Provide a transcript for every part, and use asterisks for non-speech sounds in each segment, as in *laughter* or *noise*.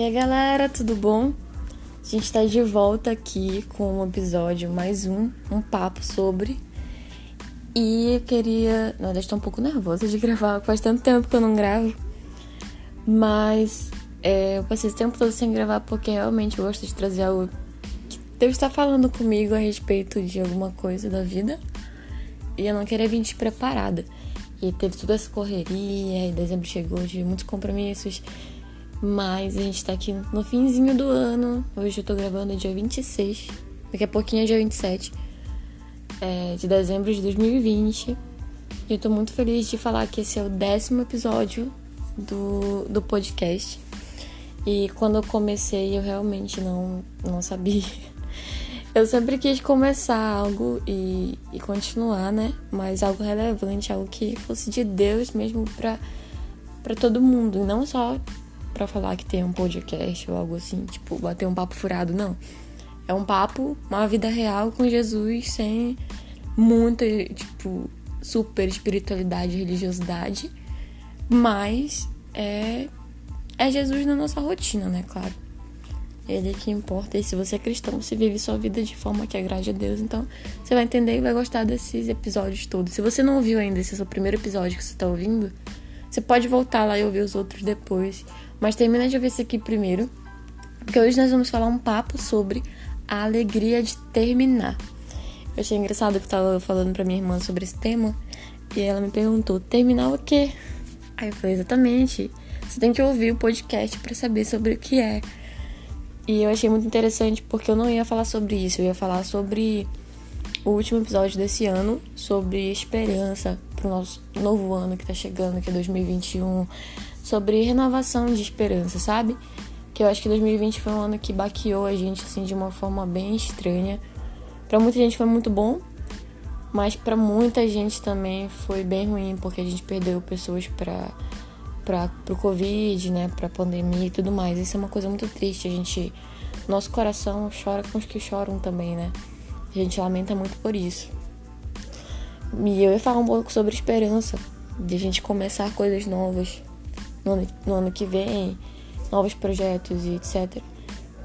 E aí galera, tudo bom? A gente está de volta aqui com um episódio, mais um, um papo sobre. E eu queria. Na verdade, estou um pouco nervosa de *laughs* gravar, faz tanto tempo que eu não gravo. Mas é, eu passei esse tempo todo sem gravar porque realmente eu gosto de trazer algo que Deus está falando comigo a respeito de alguma coisa da vida. E eu não queria vir despreparada. E teve toda essa correria, e dezembro chegou de muitos compromissos. Mas a gente tá aqui no finzinho do ano. Hoje eu tô gravando dia 26. Daqui a pouquinho é dia 27 é, de dezembro de 2020. E eu tô muito feliz de falar que esse é o décimo episódio do, do podcast. E quando eu comecei, eu realmente não, não sabia. *laughs* Eu sempre quis começar algo e, e continuar, né? Mas algo relevante, algo que fosse de Deus mesmo pra, pra todo mundo. E não só para falar que tem um podcast ou algo assim, tipo, bater um papo furado, não. É um papo, uma vida real com Jesus sem muita, tipo, super espiritualidade, religiosidade, mas é é Jesus na nossa rotina, né, claro. Ele é que importa. E se você é cristão, você vive sua vida de forma que agrade a Deus. Então, você vai entender e vai gostar desses episódios todos. Se você não ouviu ainda, esse é o seu primeiro episódio que você tá ouvindo, você pode voltar lá e ouvir os outros depois. Mas termina de ouvir esse aqui primeiro, porque hoje nós vamos falar um papo sobre a alegria de terminar. Eu achei engraçado que eu tava falando pra minha irmã sobre esse tema e ela me perguntou: terminar o quê? Aí eu falei: exatamente. Você tem que ouvir o podcast para saber sobre o que é. E eu achei muito interessante porque eu não ia falar sobre isso, eu ia falar sobre o último episódio desse ano, sobre esperança pro nosso novo ano que tá chegando, que é 2021 sobre renovação de esperança, sabe? Que eu acho que 2020 foi um ano que baqueou a gente assim de uma forma bem estranha. Para muita gente foi muito bom, mas para muita gente também foi bem ruim, porque a gente perdeu pessoas para para pro Covid, né, pra pandemia e tudo mais. Isso é uma coisa muito triste, a gente nosso coração chora com os que choram também, né? A gente lamenta muito por isso. E eu ia falar um pouco sobre esperança, de a gente começar coisas novas, no ano, no ano que vem, novos projetos e etc.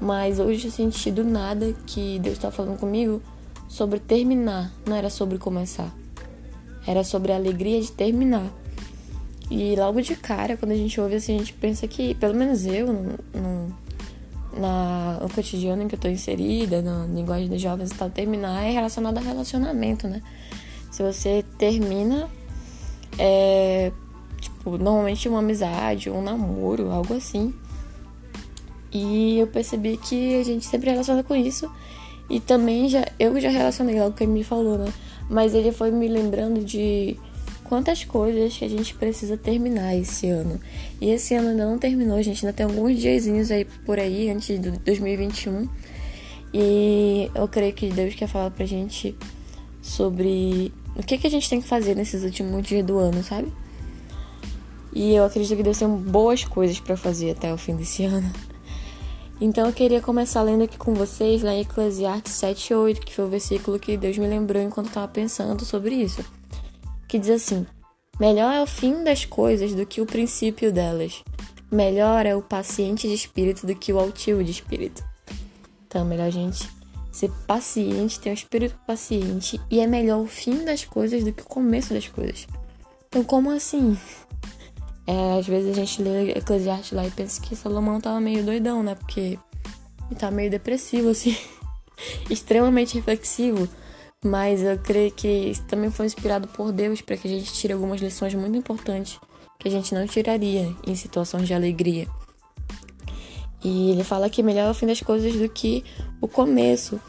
Mas hoje eu senti do nada que Deus estava falando comigo sobre terminar, não era sobre começar. Era sobre a alegria de terminar. E logo de cara, quando a gente ouve assim, a gente pensa que, pelo menos eu, no, no, na, no cotidiano em que eu tô inserida, na linguagem dos jovens e tal, terminar é relacionado a relacionamento, né? Se você termina, é, Tipo, normalmente uma amizade, um namoro, algo assim. E eu percebi que a gente sempre relaciona com isso. E também já eu já relacionei logo que ele me falou, né? Mas ele foi me lembrando de quantas coisas que a gente precisa terminar esse ano. E esse ano ainda não terminou, a gente ainda tem alguns diazinhos aí por aí antes de 2021. E eu creio que Deus quer falar pra gente sobre o que, que a gente tem que fazer nesses últimos dias do ano, sabe? E eu acredito que Deus tem boas coisas para fazer até o fim desse ano. Então eu queria começar lendo aqui com vocês lá em Eclesiastes 7:8, que foi o versículo que Deus me lembrou enquanto estava pensando sobre isso. Que diz assim: Melhor é o fim das coisas do que o princípio delas. Melhor é o paciente de espírito do que o altivo de espírito. Então, melhor a gente ser paciente, ter um espírito paciente, e é melhor o fim das coisas do que o começo das coisas. Então, como assim? É, às vezes a gente lê Eclesiastes lá e pensa que Salomão tava meio doidão, né? Porque ele tá meio depressivo, assim, *laughs* extremamente reflexivo. Mas eu creio que isso também foi inspirado por Deus para que a gente tire algumas lições muito importantes que a gente não tiraria em situações de alegria. E ele fala que é melhor o fim das coisas do que o começo.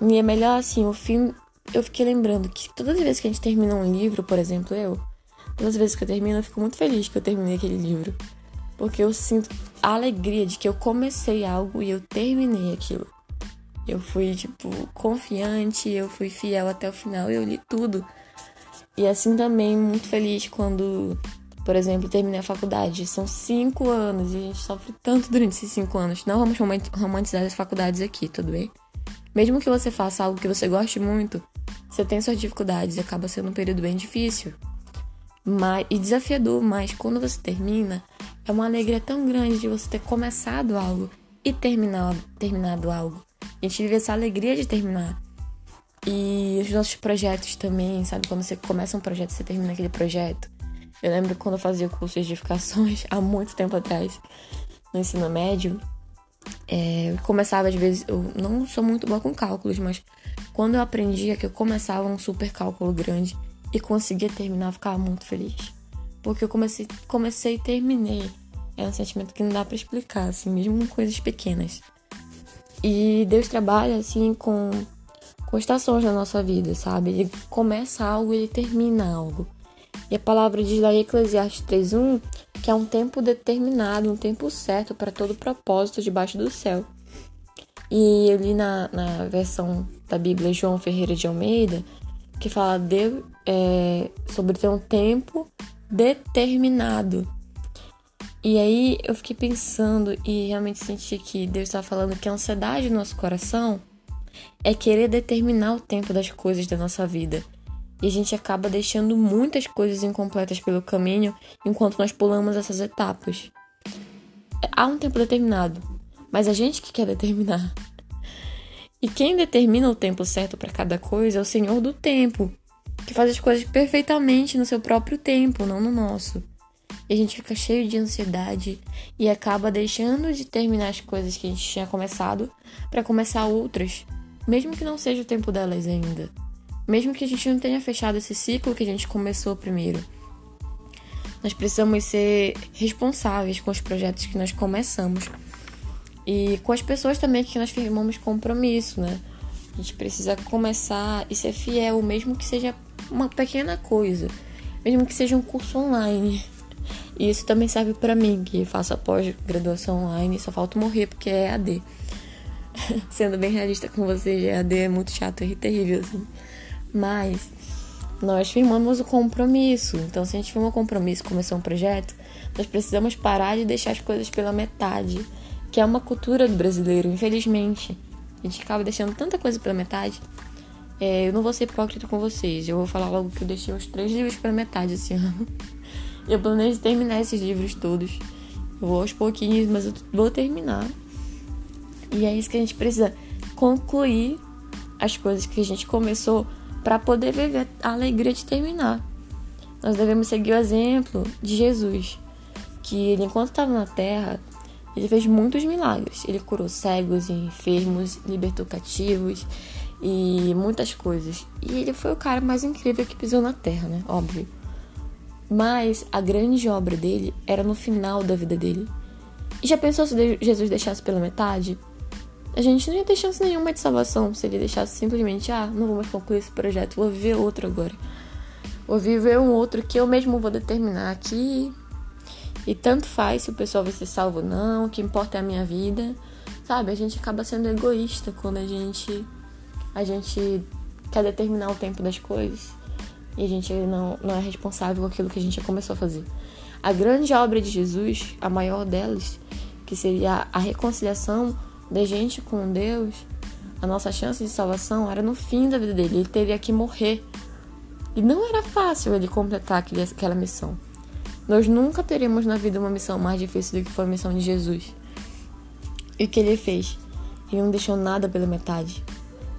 E é melhor assim, o fim. Eu fiquei lembrando que todas as vezes que a gente termina um livro, por exemplo, eu, Todas as vezes que eu termino, eu fico muito feliz que eu terminei aquele livro. Porque eu sinto a alegria de que eu comecei algo e eu terminei aquilo. Eu fui, tipo, confiante, eu fui fiel até o final e eu li tudo. E assim também, muito feliz quando, por exemplo, terminei a faculdade. São cinco anos e a gente sofre tanto durante esses cinco anos. Não vamos romantizar as faculdades aqui, tudo bem? Mesmo que você faça algo que você goste muito, você tem suas dificuldades acaba sendo um período bem difícil mas, e desafiador, mas quando você termina, É uma alegria tão grande de você ter começado algo e terminado, terminado algo. A gente vive essa alegria de terminar. E os nossos projetos também, sabe? Quando você começa um projeto, você termina aquele projeto. Eu lembro quando eu fazia o curso de edificações, *laughs* há muito tempo atrás, no ensino médio, é, eu começava às vezes, eu não sou muito boa com cálculos, mas quando eu aprendia que eu começava um super cálculo grande e conseguia terminar, ficava muito feliz. Porque eu comecei, comecei e terminei. É um sentimento que não dá para explicar, assim, mesmo coisas pequenas. E Deus trabalha, assim, com, com estações na nossa vida, sabe? Ele começa algo e ele termina algo. E a palavra diz lá em Eclesiastes 3.1 que é um tempo determinado, um tempo certo para todo propósito debaixo do céu. E eu li na, na versão da Bíblia João Ferreira de Almeida que fala de, é, sobre ter um tempo determinado. E aí eu fiquei pensando e realmente senti que Deus estava falando que a ansiedade no nosso coração é querer determinar o tempo das coisas da nossa vida. E a gente acaba deixando muitas coisas incompletas pelo caminho enquanto nós pulamos essas etapas. Há um tempo determinado, mas a gente que quer determinar. E quem determina o tempo certo para cada coisa é o Senhor do tempo, que faz as coisas perfeitamente no seu próprio tempo, não no nosso. E a gente fica cheio de ansiedade e acaba deixando de terminar as coisas que a gente tinha começado para começar outras, mesmo que não seja o tempo delas ainda. Mesmo que a gente não tenha fechado esse ciclo que a gente começou primeiro. Nós precisamos ser responsáveis com os projetos que nós começamos e com as pessoas também que nós firmamos compromisso, né? A gente precisa começar e ser fiel, mesmo que seja uma pequena coisa, mesmo que seja um curso online. E isso também serve para mim, que faço pós-graduação online, só falta morrer porque é AD. *laughs* Sendo bem realista com vocês, EAD é muito chato e terrível, assim. Mas nós firmamos o compromisso. Então, se a gente firmou um compromisso, começou um projeto, nós precisamos parar de deixar as coisas pela metade, que é uma cultura do brasileiro, infelizmente. A gente acaba deixando tanta coisa pela metade. É, eu não vou ser hipócrita com vocês. Eu vou falar logo que eu deixei os três livros pela metade esse *laughs* ano. Eu planejo terminar esses livros todos. Eu vou aos pouquinhos, mas eu vou terminar. E é isso que a gente precisa concluir as coisas que a gente começou para poder viver a alegria de terminar. Nós devemos seguir o exemplo de Jesus, que ele, enquanto estava na terra, ele fez muitos milagres. Ele curou cegos e enfermos, libertou cativos e muitas coisas. E ele foi o cara mais incrível que pisou na terra, né? Óbvio. Mas a grande obra dele era no final da vida dele. E já pensou se Jesus deixasse pela metade? a gente não ia ter chance nenhuma de salvação se ele deixasse simplesmente, ah, não vou mais concluir esse projeto, vou viver outro agora. Vou viver um outro que eu mesmo vou determinar aqui. E tanto faz se o pessoal vai ser salvo ou não, o que importa é a minha vida. Sabe, a gente acaba sendo egoísta quando a gente a gente quer determinar o tempo das coisas e a gente não, não é responsável por aquilo que a gente já começou a fazer. A grande obra de Jesus, a maior delas, que seria a reconciliação da gente com Deus, a nossa chance de salvação era no fim da vida dele. Ele teria que morrer. E não era fácil ele completar aquela missão. Nós nunca teremos na vida uma missão mais difícil do que foi a missão de Jesus. E o que ele fez? Ele não deixou nada pela metade.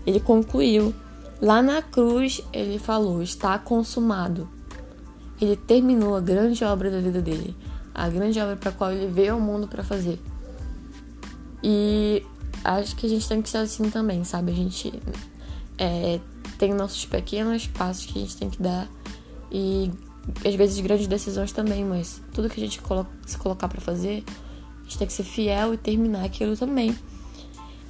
Ele concluiu. Lá na cruz, ele falou: está consumado. Ele terminou a grande obra da vida dele, a grande obra para a qual ele veio ao mundo para fazer. E acho que a gente tem que ser assim também, sabe? A gente é, tem nossos pequenos passos que a gente tem que dar e às vezes grandes decisões também, mas tudo que a gente colo se colocar para fazer, a gente tem que ser fiel e terminar aquilo também.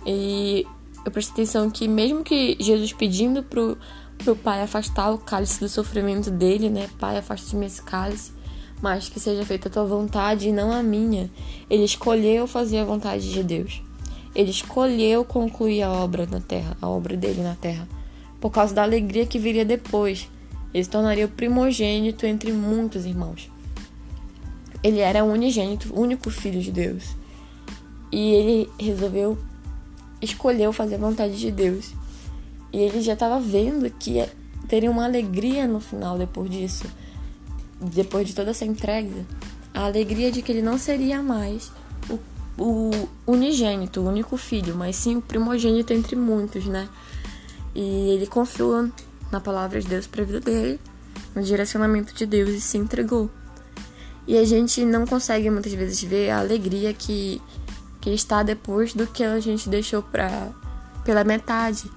E eu prestei atenção que mesmo que Jesus pedindo pro, pro Pai afastar o cálice do sofrimento dele, né? Pai, afasta de mim esse cálice mas que seja feita a tua vontade e não a minha. Ele escolheu fazer a vontade de Deus. Ele escolheu concluir a obra na terra, a obra dele na terra, por causa da alegria que viria depois. Ele se tornaria o primogênito entre muitos irmãos. Ele era unigênito, único filho de Deus. E ele resolveu, escolheu fazer a vontade de Deus. E ele já estava vendo que teria uma alegria no final depois disso depois de toda essa entrega, A alegria de que ele não seria mais o, o unigênito, o único filho, mas sim o primogênito entre muitos, né? E ele confiou na palavra de Deus para a vida dele, no direcionamento de Deus e se entregou. E a gente não consegue muitas vezes ver a alegria que, que está depois do que a gente deixou pra, pela metade.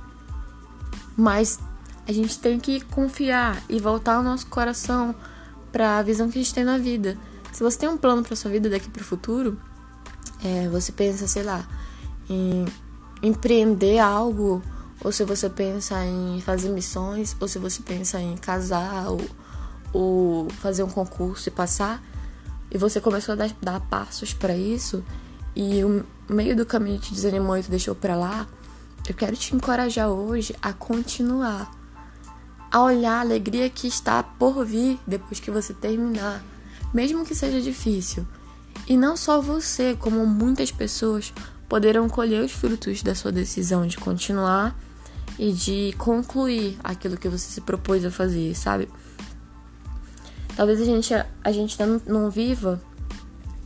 Mas a gente tem que confiar e voltar o nosso coração para a visão que a gente tem na vida. Se você tem um plano para sua vida daqui para o futuro, é, você pensa, sei lá, em empreender algo ou se você pensa em fazer missões, ou se você pensa em casar, ou, ou fazer um concurso e passar, e você começou a dar, dar passos para isso, e o meio do caminho te desanimou e te deixou para lá, eu quero te encorajar hoje a continuar, a olhar a alegria que está por vir depois que você terminar, mesmo que seja difícil. E não só você, como muitas pessoas poderão colher os frutos da sua decisão de continuar e de concluir aquilo que você se propôs a fazer, sabe? Talvez a gente, a gente não, não viva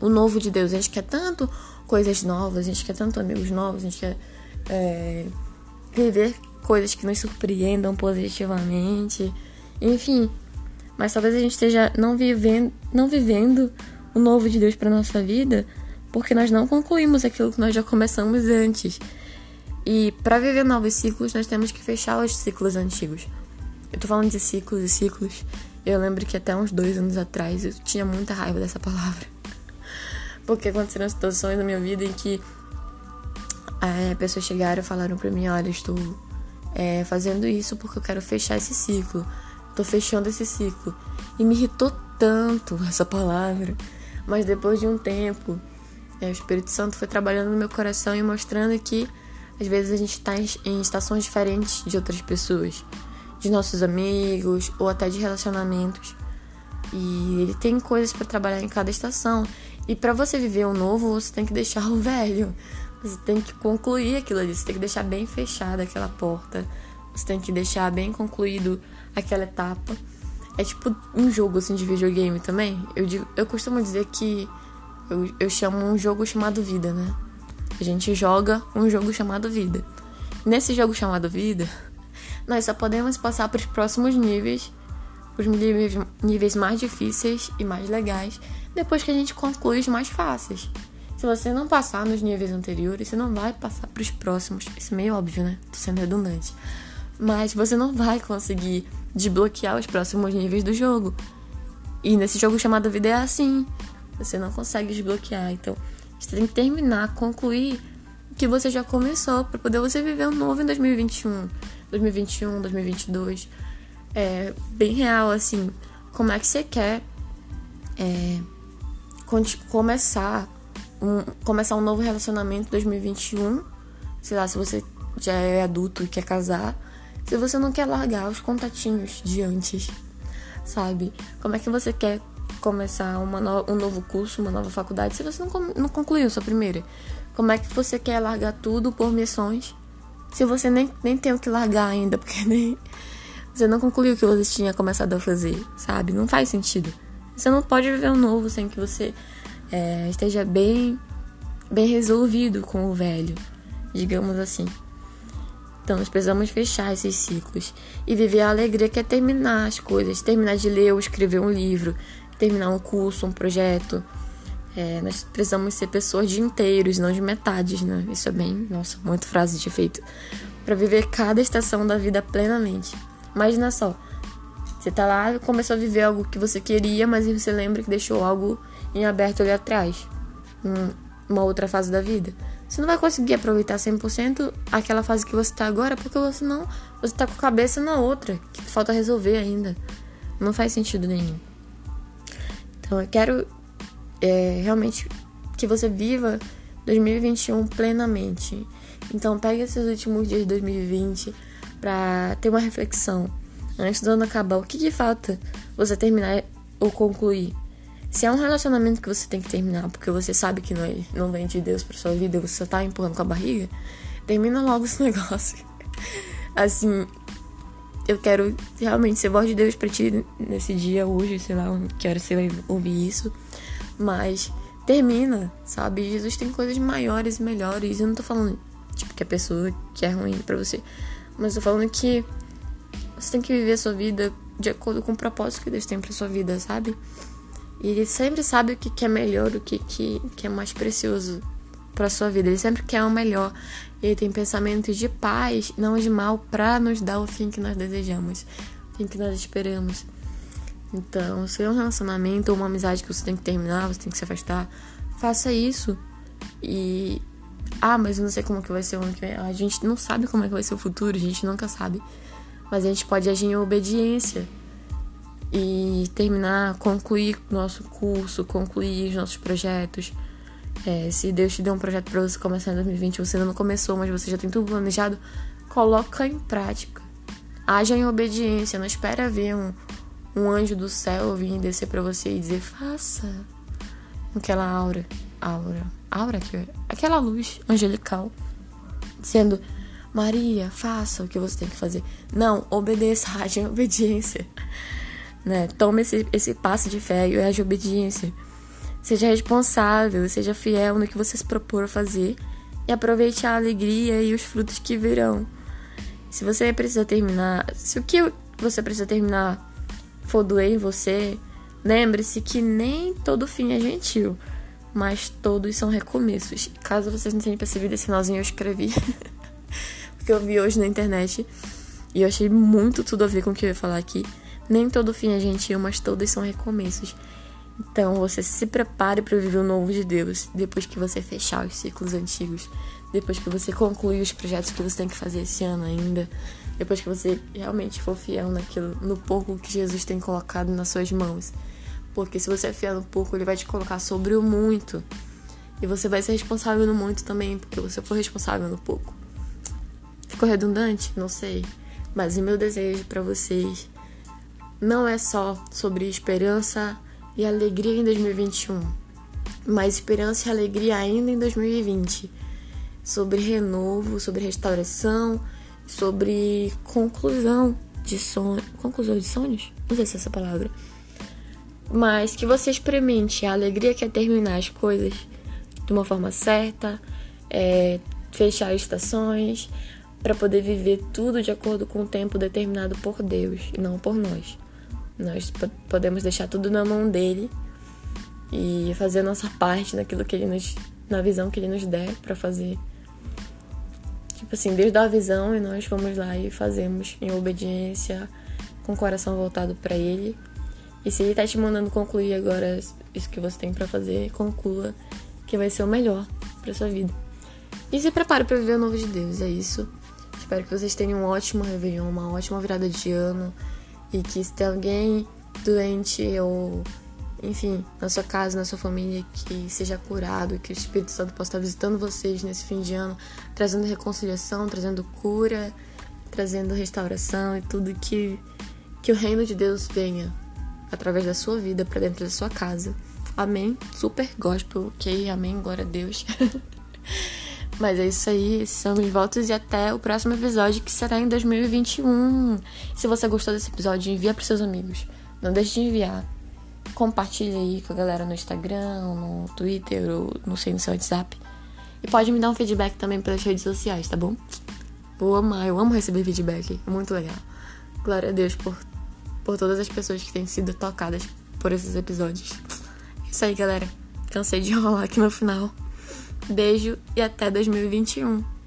o novo de Deus. A gente quer tanto coisas novas, a gente quer tanto amigos novos, a gente quer é, viver coisas que nos surpreendam positivamente, enfim. Mas talvez a gente esteja não vivendo, não vivendo o novo de Deus para nossa vida porque nós não concluímos aquilo que nós já começamos antes. E para viver novos ciclos, nós temos que fechar os ciclos antigos. Eu tô falando de ciclos e ciclos. Eu lembro que até uns dois anos atrás eu tinha muita raiva dessa palavra. *laughs* Porque aconteceram situações na minha vida em que é, pessoas chegaram e falaram pra mim: Olha, estou é, fazendo isso porque eu quero fechar esse ciclo. Tô fechando esse ciclo. E me irritou tanto essa palavra. Mas depois de um tempo, o Espírito Santo foi trabalhando no meu coração e mostrando que às vezes a gente está em estações diferentes de outras pessoas, de nossos amigos ou até de relacionamentos. E ele tem coisas para trabalhar em cada estação. E para você viver o novo, você tem que deixar o *laughs* velho. Você tem que concluir aquilo ali, você tem que deixar bem fechada aquela porta. Você tem que deixar bem concluído aquela etapa. É tipo um jogo assim de videogame também. Eu, eu costumo dizer que eu, eu chamo um jogo chamado vida, né? A gente joga um jogo chamado vida. Nesse jogo chamado vida, *laughs* nós só podemos passar para os próximos níveis, os níveis, níveis mais difíceis e mais legais, depois que a gente conclui os mais fáceis. Se você não passar nos níveis anteriores, você não vai passar para os próximos. Isso é meio óbvio, né? Tô sendo redundante. Mas você não vai conseguir desbloquear os próximos níveis do jogo. E nesse jogo chamado vida é assim. Você não consegue desbloquear. Então, você tem que terminar, concluir o que você já começou para poder você viver um novo em 2021, 2021, 2022. É bem real assim. Como é que você quer é, começar um, começar um novo relacionamento em 2021? Sei lá, se você já é adulto e quer casar, se você não quer largar os contatinhos de antes, sabe? Como é que você quer começar uma no, um novo curso, uma nova faculdade, se você não, não concluiu sua primeira? Como é que você quer largar tudo por missões se você nem, nem tem o que largar ainda, *laughs* porque nem você não concluiu o que você tinha começado a fazer, sabe? Não faz sentido. Você não pode viver um novo sem que você é, esteja bem, bem resolvido com o velho, digamos assim. Então, nós precisamos fechar esses ciclos e viver a alegria que é terminar as coisas, terminar de ler ou escrever um livro, terminar um curso, um projeto. É, nós precisamos ser pessoas de inteiros, não de metades, né? Isso é bem, nossa, muito frase de efeito. Para viver cada estação da vida plenamente. Imagina só, você tá lá começou a viver algo que você queria, mas você lembra que deixou algo em aberto ali atrás, uma outra fase da vida. Você não vai conseguir aproveitar 100% aquela fase que você tá agora, porque você não, você tá com a cabeça na outra, que falta resolver ainda. Não faz sentido nenhum. Então eu quero é, realmente que você viva 2021 plenamente. Então pegue esses últimos dias de 2020 para ter uma reflexão. Antes do ano acabar, o que, que falta você terminar ou concluir? Se é um relacionamento que você tem que terminar porque você sabe que não, é, não vem de Deus pra sua vida você só tá empurrando com a barriga, termina logo esse *laughs* negócio. assim, eu quero realmente ser voz de Deus para ti nesse dia, hoje, sei lá, quero você vai ouvir isso. Mas termina, sabe? Jesus tem coisas maiores e melhores. Eu não tô falando, tipo, que a pessoa que é ruim para você. Mas eu tô falando que você tem que viver a sua vida de acordo com o propósito que Deus tem pra sua vida, sabe? E ele sempre sabe o que, que é melhor, o que, que, que é mais precioso pra sua vida. Ele sempre quer o melhor. Ele tem pensamentos de paz, não de mal, pra nos dar o fim que nós desejamos, o fim que nós esperamos. Então, se é um relacionamento ou uma amizade que você tem que terminar, você tem que se afastar, faça isso. E. Ah, mas eu não sei como que vai ser o ano que vem. A gente não sabe como é que vai ser o futuro, a gente nunca sabe. Mas a gente pode agir em obediência e terminar, concluir nosso curso, concluir os nossos projetos. É, se Deus te deu um projeto para você começar em 2020, você ainda não começou, mas você já tem tudo planejado, coloca em prática. Haja em obediência, não espera ver um, um anjo do céu vir descer para você e dizer faça aquela aura, aura, aura que aquela luz angelical dizendo Maria, faça o que você tem que fazer. Não, obedeça, haja em obediência. Né? Tome esse, esse passo de fé e haja obediência. Seja responsável, seja fiel no que você se propor fazer e aproveite a alegria e os frutos que virão. Se você precisa terminar, se o que você precisa terminar for doer em você, lembre-se que nem todo fim é gentil, mas todos são recomeços. Caso vocês não tenham percebido esse finalzinho, eu escrevi. *laughs* porque eu vi hoje na internet e eu achei muito tudo a ver com o que eu ia falar aqui. Nem todo fim é gentil, mas todos são recomeços. Então você se prepare para viver o novo de Deus depois que você fechar os ciclos antigos, depois que você concluir os projetos que você tem que fazer esse ano ainda, depois que você realmente for fiel naquilo, no pouco que Jesus tem colocado nas suas mãos. Porque se você é fiel no pouco, ele vai te colocar sobre o muito. E você vai ser responsável no muito também, porque você for responsável no pouco. Ficou redundante? Não sei. Mas o meu desejo para vocês não é só sobre esperança e alegria em 2021, mas esperança e alegria ainda em 2020. Sobre renovo, sobre restauração sobre conclusão de sonhos. Conclusão de sonhos? Não sei se é essa palavra. Mas que você experimente a alegria que é terminar as coisas de uma forma certa, é, fechar estações, para poder viver tudo de acordo com o tempo determinado por Deus e não por nós. Nós podemos deixar tudo na mão dele e fazer a nossa parte naquilo que ele nos, na visão que ele nos der para fazer Tipo assim, Deus dá a visão e nós vamos lá e fazemos em obediência, com o coração voltado para Ele. E se Ele tá te mandando concluir agora isso que você tem para fazer, conclua, que vai ser o melhor para sua vida. E se prepare para viver o novo de Deus, é isso. Espero que vocês tenham um ótimo Réveillon, uma ótima virada de ano. E que se tem alguém doente ou enfim, na sua casa, na sua família, que seja curado, que o Espírito Santo possa estar visitando vocês nesse fim de ano, trazendo reconciliação, trazendo cura, trazendo restauração e tudo que que o reino de Deus venha através da sua vida para dentro da sua casa. Amém. Super gospel, ok? Amém. Glória a Deus. *laughs* Mas é isso aí, são os votos e até o próximo episódio que será em 2021. Se você gostou desse episódio, envia para seus amigos. Não deixe de enviar compartilha aí com a galera no Instagram, no Twitter, ou não sei, no seu WhatsApp. E pode me dar um feedback também pelas redes sociais, tá bom? Vou amar, eu amo receber feedback, é muito legal. Glória a Deus por, por todas as pessoas que têm sido tocadas por esses episódios. É isso aí, galera. Cansei de *laughs* enrolar aqui no final. Beijo e até 2021.